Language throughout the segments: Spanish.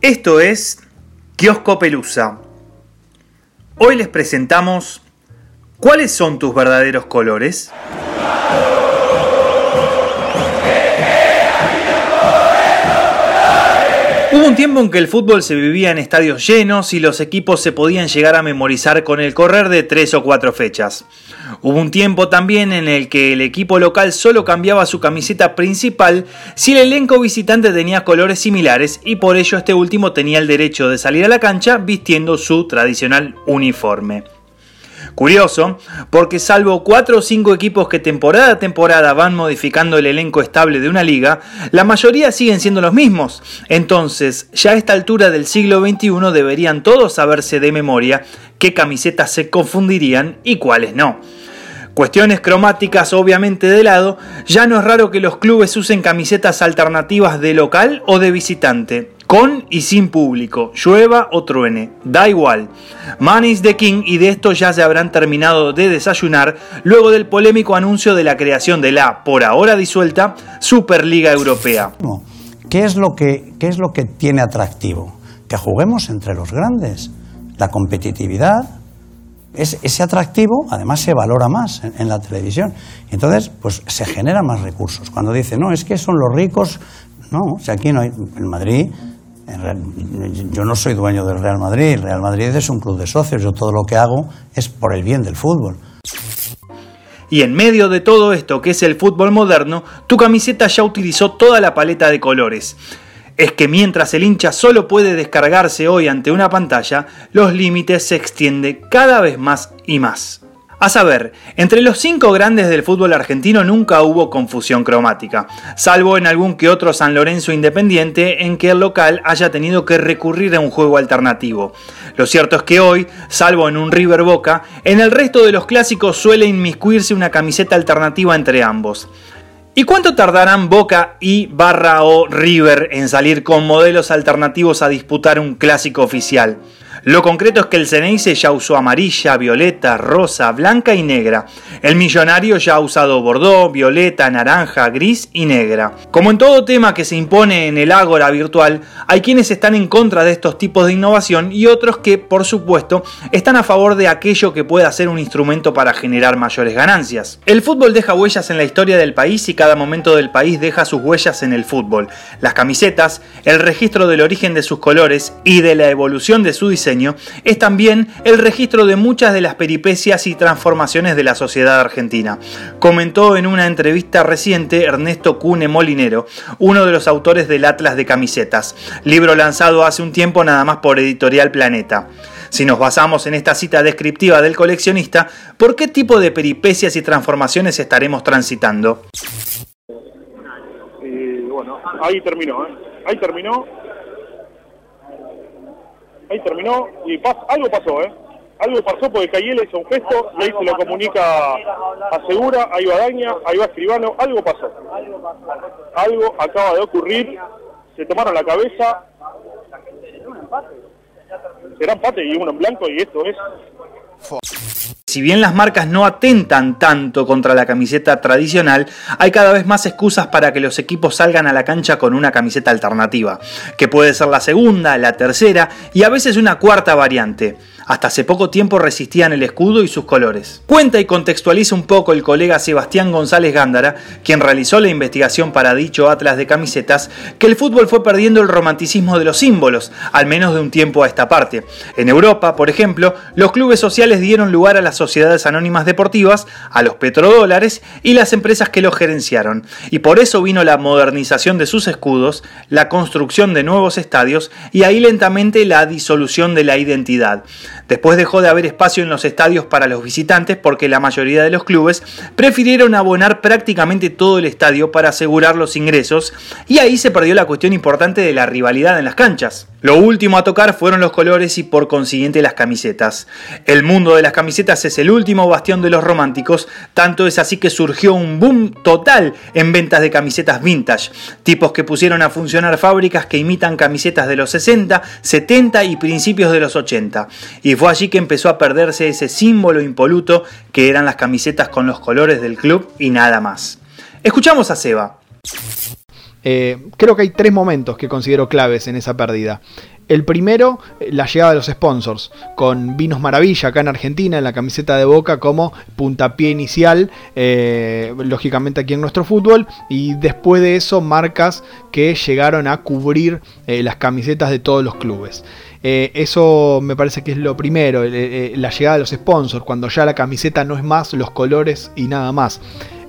Esto es Kiosco Pelusa. Hoy les presentamos ¿Cuáles son tus verdaderos colores? Hubo un tiempo en que el fútbol se vivía en estadios llenos y los equipos se podían llegar a memorizar con el correr de tres o cuatro fechas. Hubo un tiempo también en el que el equipo local solo cambiaba su camiseta principal si el elenco visitante tenía colores similares y por ello este último tenía el derecho de salir a la cancha vistiendo su tradicional uniforme. Curioso, porque salvo cuatro o cinco equipos que temporada a temporada van modificando el elenco estable de una liga, la mayoría siguen siendo los mismos. Entonces, ya a esta altura del siglo XXI deberían todos saberse de memoria qué camisetas se confundirían y cuáles no. Cuestiones cromáticas obviamente de lado, ya no es raro que los clubes usen camisetas alternativas de local o de visitante, con y sin público, llueva o truene, da igual. Money is the king y de esto ya se habrán terminado de desayunar luego del polémico anuncio de la creación de la, por ahora disuelta, Superliga Europea. ¿Qué es lo que, qué es lo que tiene atractivo? Que juguemos entre los grandes. La competitividad, ese atractivo además se valora más en, la televisión. Entonces, pues se generan más recursos. Cuando dicen, no, es que son los ricos, no, o sea, aquí no hay, en Madrid, yo no soy dueño del Real Madrid, el Real Madrid es un club de socios, yo todo lo que hago es por el bien del fútbol. Y en medio de todo esto que es el fútbol moderno, tu camiseta ya utilizó toda la paleta de colores es que mientras el hincha solo puede descargarse hoy ante una pantalla, los límites se extienden cada vez más y más. A saber, entre los cinco grandes del fútbol argentino nunca hubo confusión cromática, salvo en algún que otro San Lorenzo Independiente en que el local haya tenido que recurrir a un juego alternativo. Lo cierto es que hoy, salvo en un River Boca, en el resto de los clásicos suele inmiscuirse una camiseta alternativa entre ambos. ¿Y cuánto tardarán Boca y Barra o River en salir con modelos alternativos a disputar un clásico oficial? Lo concreto es que el Ceneice ya usó amarilla, violeta, rosa, blanca y negra. El millonario ya ha usado bordó, violeta, naranja, gris y negra. Como en todo tema que se impone en el ágora virtual, hay quienes están en contra de estos tipos de innovación y otros que, por supuesto, están a favor de aquello que pueda ser un instrumento para generar mayores ganancias. El fútbol deja huellas en la historia del país y cada momento del país deja sus huellas en el fútbol. Las camisetas, el registro del origen de sus colores y de la evolución de su diseño es también el registro de muchas de las peripecias y transformaciones de la sociedad argentina. Comentó en una entrevista reciente Ernesto Cune Molinero, uno de los autores del Atlas de Camisetas, libro lanzado hace un tiempo nada más por Editorial Planeta. Si nos basamos en esta cita descriptiva del coleccionista, ¿por qué tipo de peripecias y transformaciones estaremos transitando? bueno, ahí terminó, ¿eh? Ahí terminó ahí terminó y algo pasó, ¿eh? Algo pasó porque Cayel hizo un gesto y ahí se lo comunica a Segura, ahí va Daña, ahí va Escribano, algo pasó. Algo acaba de ocurrir, se tomaron la cabeza. Será empate y uno en blanco y esto es si bien las marcas no atentan tanto contra la camiseta tradicional, hay cada vez más excusas para que los equipos salgan a la cancha con una camiseta alternativa, que puede ser la segunda, la tercera y a veces una cuarta variante hasta hace poco tiempo resistían el escudo y sus colores. Cuenta y contextualiza un poco el colega Sebastián González Gándara, quien realizó la investigación para dicho Atlas de camisetas, que el fútbol fue perdiendo el romanticismo de los símbolos, al menos de un tiempo a esta parte. En Europa, por ejemplo, los clubes sociales dieron lugar a las sociedades anónimas deportivas, a los petrodólares y las empresas que los gerenciaron, y por eso vino la modernización de sus escudos, la construcción de nuevos estadios y ahí lentamente la disolución de la identidad. Después dejó de haber espacio en los estadios para los visitantes porque la mayoría de los clubes prefirieron abonar prácticamente todo el estadio para asegurar los ingresos y ahí se perdió la cuestión importante de la rivalidad en las canchas. Lo último a tocar fueron los colores y por consiguiente las camisetas. El mundo de las camisetas es el último bastión de los románticos, tanto es así que surgió un boom total en ventas de camisetas vintage, tipos que pusieron a funcionar fábricas que imitan camisetas de los 60, 70 y principios de los 80. Y fue allí que empezó a perderse ese símbolo impoluto que eran las camisetas con los colores del club y nada más. Escuchamos a Seba. Eh, creo que hay tres momentos que considero claves en esa pérdida. El primero, eh, la llegada de los sponsors, con Vinos Maravilla acá en Argentina, en la camiseta de Boca como puntapié inicial, eh, lógicamente aquí en nuestro fútbol, y después de eso marcas que llegaron a cubrir las camisetas de todos los clubes. eso me parece que es lo primero, la llegada de los sponsors, cuando ya la camiseta no es más los colores y nada más.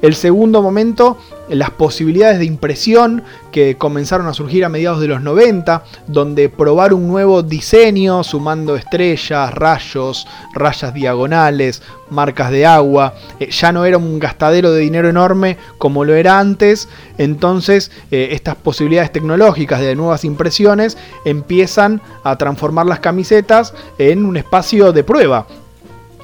El segundo momento, las posibilidades de impresión que comenzaron a surgir a mediados de los 90, donde probar un nuevo diseño sumando estrellas, rayos, rayas diagonales, marcas de agua, eh, ya no era un gastadero de dinero enorme como lo era antes, entonces eh, estas posibilidades tecnológicas de nuevas impresiones empiezan a transformar las camisetas en un espacio de prueba,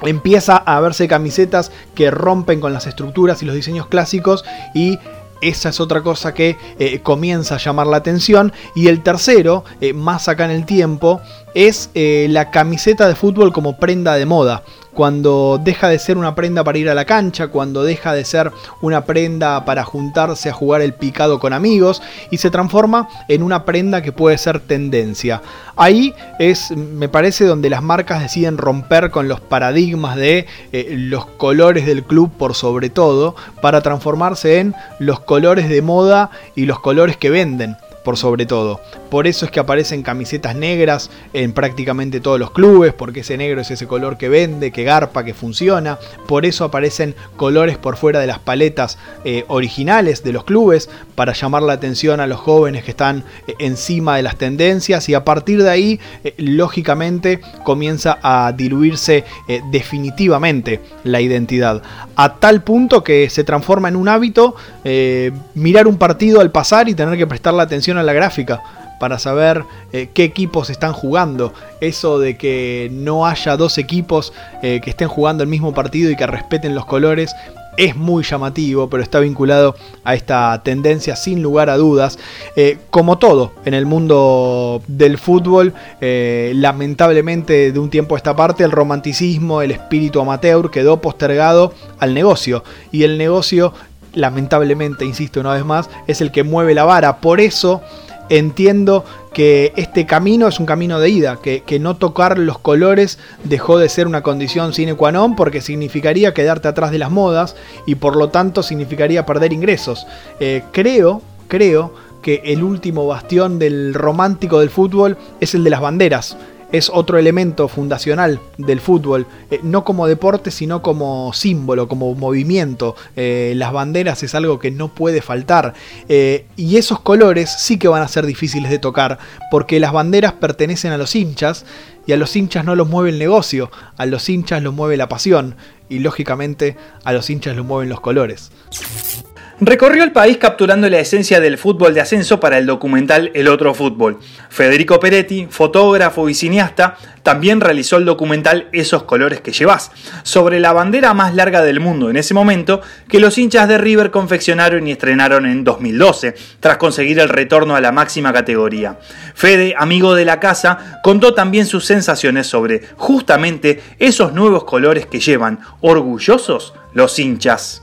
empieza a verse camisetas que rompen con las estructuras y los diseños clásicos y esa es otra cosa que eh, comienza a llamar la atención. Y el tercero, eh, más acá en el tiempo, es eh, la camiseta de fútbol como prenda de moda cuando deja de ser una prenda para ir a la cancha, cuando deja de ser una prenda para juntarse a jugar el picado con amigos y se transforma en una prenda que puede ser tendencia. Ahí es, me parece, donde las marcas deciden romper con los paradigmas de eh, los colores del club por sobre todo, para transformarse en los colores de moda y los colores que venden por sobre todo. Por eso es que aparecen camisetas negras en prácticamente todos los clubes, porque ese negro es ese color que vende, que garpa, que funciona. Por eso aparecen colores por fuera de las paletas eh, originales de los clubes, para llamar la atención a los jóvenes que están eh, encima de las tendencias y a partir de ahí, eh, lógicamente, comienza a diluirse definitivamente la identidad. A tal punto que se transforma en un hábito mirar un partido al pasar y tener que prestar la atención a la gráfica para saber eh, qué equipos están jugando. Eso de que no haya dos equipos eh, que estén jugando el mismo partido y que respeten los colores es muy llamativo, pero está vinculado a esta tendencia sin lugar a dudas. Eh, como todo en el mundo del fútbol, lamentablemente de un tiempo a esta parte, el romanticismo, el espíritu amateur quedó postergado al negocio. Y el negocio lamentablemente, insisto una vez más, es el que mueve la vara. Por eso entiendo que este camino es un camino de ida, que, no tocar los colores dejó de ser una condición sine qua non porque significaría quedarte atrás de las modas y por lo tanto significaría perder ingresos. Eh, creo, creo que el último bastión del romántico del fútbol es el de las banderas es otro elemento fundacional del fútbol, eh, no como deporte, sino como símbolo, como movimiento. Eh, las banderas es algo que no puede faltar. Eh, y esos colores sí que van a ser difíciles de tocar, porque las banderas pertenecen a los hinchas, y a los hinchas no los mueve el negocio, a los hinchas los mueve la pasión, y lógicamente a los hinchas los mueven los colores. Recorrió el país capturando la esencia del fútbol de ascenso para el documental El Otro Fútbol. Federico Peretti, fotógrafo y cineasta, también realizó el documental Esos colores que llevas, sobre la bandera más larga del mundo en ese momento que los hinchas de River confeccionaron y estrenaron en 2012, tras conseguir el retorno a la máxima categoría. Fede, amigo de la casa, contó también sus sensaciones sobre justamente esos nuevos colores que llevan, orgullosos, los hinchas.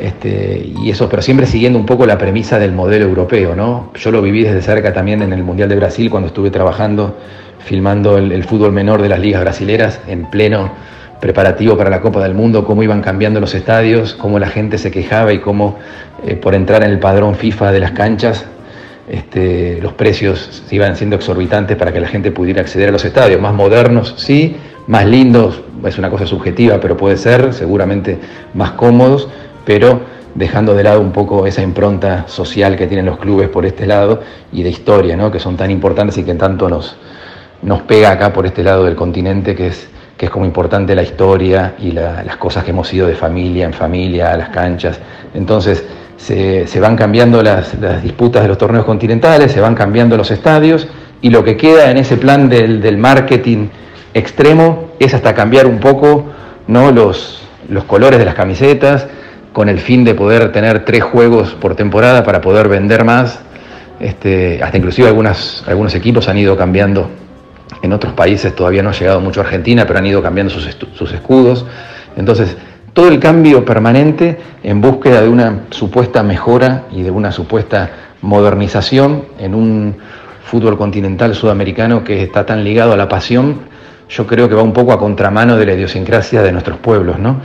Este, y eso, pero siempre siguiendo un poco la premisa del modelo europeo, ¿no? Yo lo viví desde cerca también en el Mundial de Brasil cuando estuve trabajando, filmando el, fútbol menor de las ligas brasileras en pleno preparativo para la Copa del Mundo, cómo iban cambiando los estadios, cómo la gente se quejaba y cómo eh, por entrar en el padrón FIFA de las canchas, este, los precios iban siendo exorbitantes para que la gente pudiera acceder a los estadios, más modernos, sí, más lindos, es una cosa subjetiva, pero puede ser, seguramente más cómodos, pero dejando de lado un poco esa impronta social que tienen los clubes por este lado y de historia, ¿no? que son tan importantes y que tanto nos, nos pega acá por este lado del continente, que es, que es como importante la historia y las cosas que hemos ido de familia en familia, las canchas. Entonces se, van cambiando las, disputas de los torneos continentales, se van cambiando los estadios y lo que queda en ese plan del, marketing extremo es hasta cambiar un poco los, los colores de las camisetas, con el fin de poder tener tres juegos por temporada para poder vender más. Este, hasta inclusive algunos equipos han ido cambiando, en otros países todavía no ha llegado mucho a Argentina, pero han ido cambiando sus, sus escudos. Entonces, todo el cambio permanente en búsqueda de una supuesta mejora y de una supuesta modernización en un fútbol continental sudamericano que está tan ligado a la pasión, yo creo que va un poco a contramano de la idiosincrasia de nuestros pueblos. ¿no?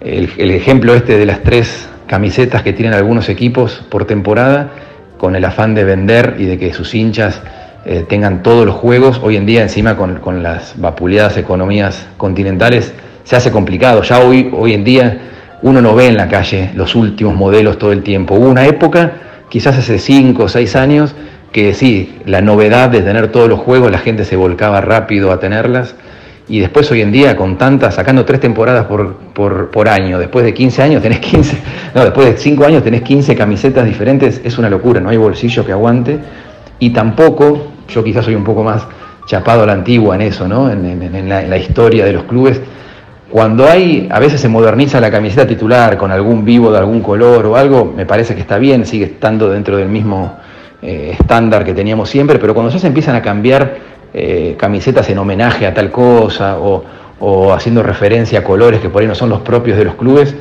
El, ejemplo este de las tres camisetas que tienen algunos equipos por temporada, con el afán de vender y de que sus hinchas eh, tengan todos los juegos, hoy en día encima con, con, las vapuleadas economías continentales, se hace complicado. Ya hoy, hoy en día uno no ve en la calle los últimos modelos todo el tiempo. Hubo una época, quizás hace cinco o seis años, que sí, la novedad de tener todos los juegos, la gente se volcaba rápido a tenerlas. Y después hoy en día, con tantas, sacando tres temporadas por, por, por, año, después de 15 años tenés 15, no, después de 5 años tenés 15 camisetas diferentes, es una locura, no hay bolsillo que aguante. Y tampoco, yo quizás soy un poco más chapado a la antigua en eso, ¿no? En, en, la, historia de los clubes. Cuando hay, a veces se moderniza la camiseta titular con algún vivo de algún color o algo, me parece que está bien, sigue estando dentro del mismo eh, estándar que teníamos siempre, pero cuando ya se empiezan a cambiar eh, camisetas en homenaje a tal cosa o, o, haciendo referencia a colores que por ahí no son los propios de los clubes,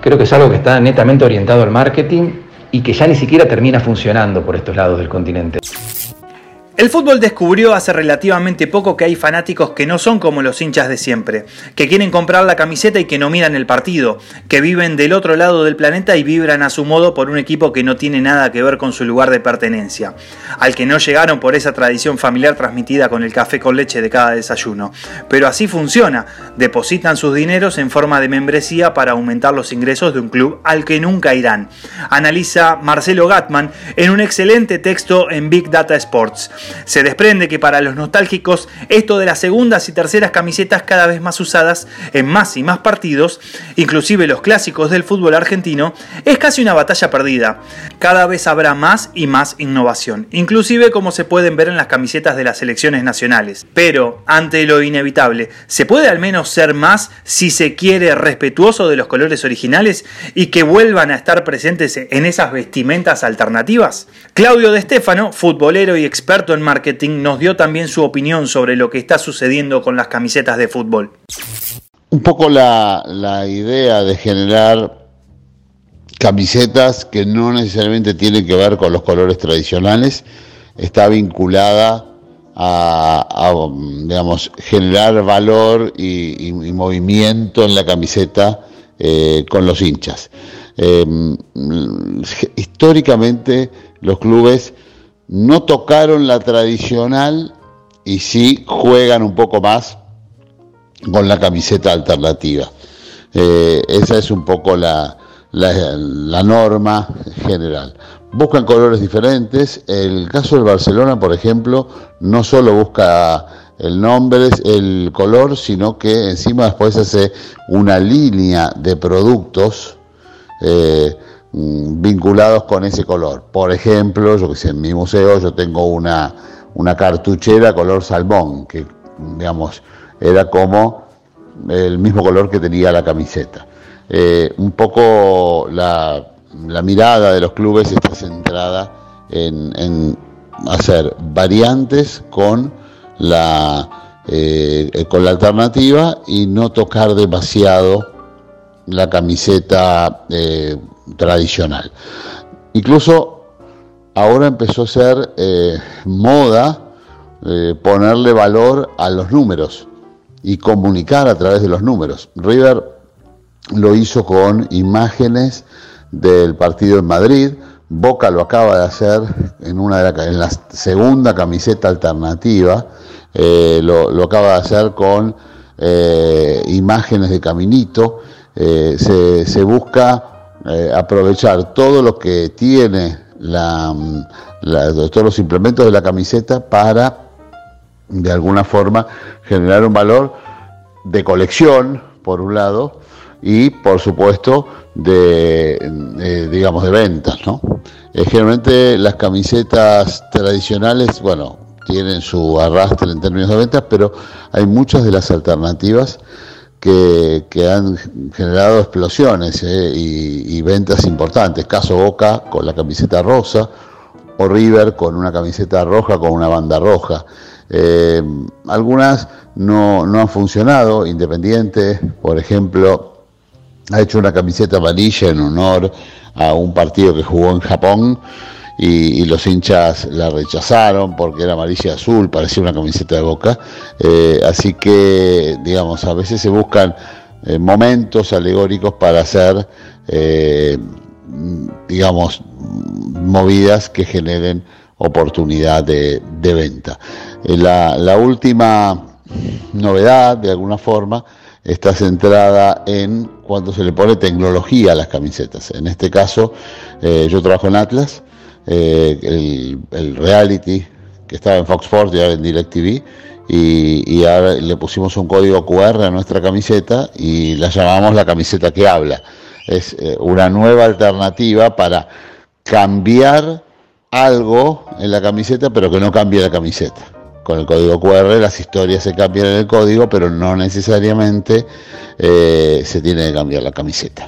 creo que es algo que está netamente orientado al marketing y que ya ni siquiera termina funcionando por estos lados del continente. El fútbol descubrió hace relativamente poco que hay fanáticos que no son como los hinchas de siempre, que quieren comprar la camiseta y que no miran el partido, que viven del otro lado del planeta y vibran a su modo por un equipo que no tiene nada que ver con su lugar de pertenencia, al que no llegaron por esa tradición familiar transmitida con el café con leche de cada desayuno. Pero así funciona, depositan sus dineros en forma de membresía para aumentar los ingresos de un club al que nunca irán. Analiza Marcelo Gatman en un excelente texto en Big Data Sports. Se desprende que para los nostálgicos esto de las segundas y terceras camisetas cada vez más usadas en más y más partidos, inclusive los clásicos del fútbol argentino, es casi una batalla perdida. Cada vez habrá más y más innovación, inclusive como se pueden ver en las camisetas de las selecciones nacionales. Pero, ante lo inevitable, ¿se puede al menos ser más, si se quiere, respetuoso de los colores originales y que vuelvan a estar presentes en esas vestimentas alternativas? Claudio De Stefano, futbolero y experto en marketing, nos dio también su opinión sobre lo que está sucediendo con las camisetas de fútbol. Un poco la, idea de generar camisetas que no necesariamente tienen que ver con los colores tradicionales está vinculada a, digamos, generar valor y, movimiento en la camiseta eh, con los hinchas. Eh, históricamente los clubes no tocaron la tradicional y sí juegan un poco más con la camiseta alternativa. Eh, esa es un poco la, la, norma general. Buscan colores diferentes. El caso del Barcelona, por ejemplo, no solo busca el nombre, el color, sino que encima después hace una línea de productos. Eh, vinculados con ese color. Por ejemplo, yo que sé, en mi museo yo tengo una, una cartuchera color salmón, que digamos era como el mismo color que tenía la camiseta. Eh, un poco la, la, mirada de los clubes está centrada en, en hacer variantes con la, eh, con la alternativa y no tocar demasiado la camiseta eh, tradicional. Incluso ahora empezó a ser eh, moda eh, ponerle valor a los números y comunicar a través de los números. River lo hizo con imágenes del partido en Madrid, Boca lo acaba de hacer en, una de la, segunda camiseta alternativa, lo, acaba de hacer con imágenes de Caminito, eh, se, busca eh, aprovechar todo lo que tiene la, la, todos los implementos de la camiseta para de alguna forma generar un valor de colección por un lado y por supuesto de, de digamos de ventas no eh, generalmente las camisetas tradicionales bueno tienen su arrastre en términos de ventas pero hay muchas de las alternativas que, que han generado explosiones eh, y, ventas importantes. Caso Boca con la camiseta rosa o River con una camiseta roja con una banda roja. Eh, algunas no, no, han funcionado, Independiente, por ejemplo, ha hecho una camiseta amarilla en honor a un partido que jugó en Japón y, los hinchas la rechazaron porque era amarilla azul, parecía una camiseta de boca. Eh, así que, digamos, a veces se buscan eh, momentos alegóricos para hacer, eh, digamos, movidas que generen oportunidad de, venta. La, la última novedad, de alguna forma, está centrada en cuando se le pone tecnología a las camisetas. En este caso, yo trabajo en Atlas eh, el, reality que estaba en Fox Sports y ahora en DirecTV. Y, y ahora le pusimos un código QR a nuestra camiseta y la llamamos la camiseta que habla. Es eh, una nueva alternativa para cambiar algo en la camiseta, pero que no cambie la camiseta. Con el código QR las historias se cambian en el código, pero no necesariamente eh, se tiene que cambiar la camiseta.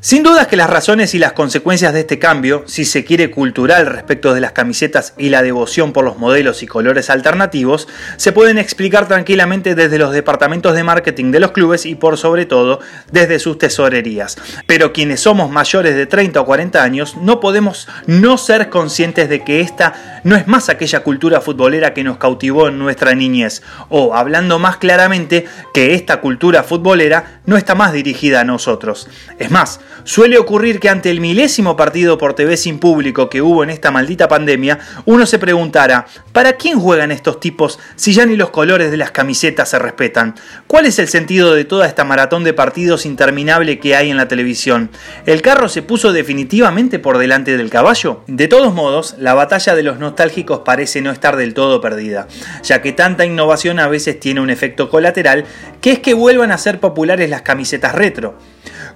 Sin dudas que las razones y las consecuencias de este cambio, si se quiere cultural respecto de las camisetas y la devoción por los modelos y colores alternativos, se pueden explicar tranquilamente desde los departamentos de marketing de los clubes y por sobre todo desde sus tesorerías. Pero quienes somos mayores de 30 o 40 años no podemos no ser conscientes de que esta no es más aquella cultura futbolera que nos cautivó en nuestra niñez, o hablando más claramente, que esta cultura futbolera no está más dirigida a nosotros. Es más, Suele ocurrir que ante el milésimo partido por TV sin público que hubo en esta maldita pandemia, uno se preguntara, ¿para quién juegan estos tipos si ya ni los colores de las camisetas se respetan? ¿Cuál es el sentido de toda esta maratón de partidos interminable que hay en la televisión? ¿El carro se puso definitivamente por delante del caballo? De todos modos, la batalla de los nostálgicos parece no estar del todo perdida, ya que tanta innovación a veces tiene un efecto colateral, que es que vuelvan a ser populares las camisetas retro.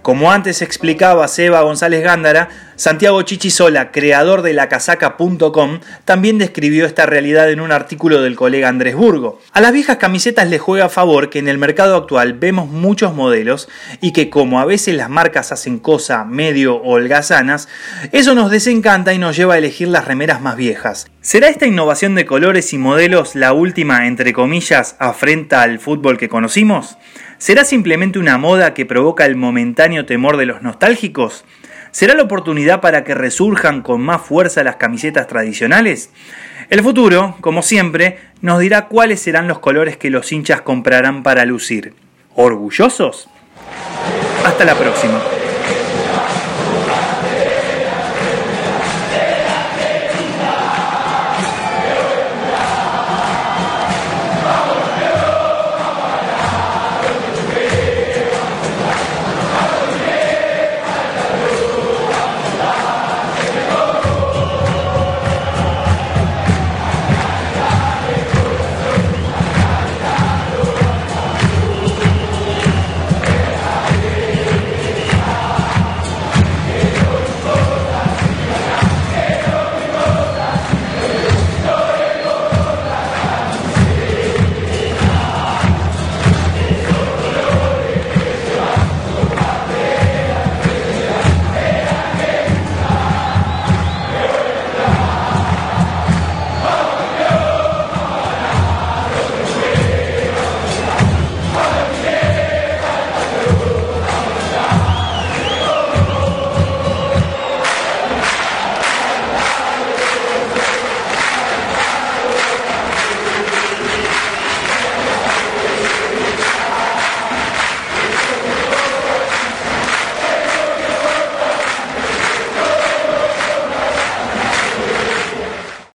Como antes explicaba Seba González Gándara, Santiago Chichisola, creador de lacasaca.com, también describió esta realidad en un artículo del colega Andrés Burgo. A las viejas camisetas les juega a favor que en el mercado actual vemos muchos modelos y que como a veces las marcas hacen cosas medio holgazanas, eso nos desencanta y nos lleva a elegir las remeras más viejas. ¿Será esta innovación de colores y modelos la última, entre comillas, afrenta al fútbol que conocimos? ¿Será simplemente una moda que provoca el momentáneo temor de los nostálgicos? ¿Será la oportunidad para que resurjan con más fuerza las camisetas tradicionales? El futuro, como siempre, nos dirá cuáles serán los colores que los hinchas comprarán para lucir. ¿Orgullosos? Hasta la próxima.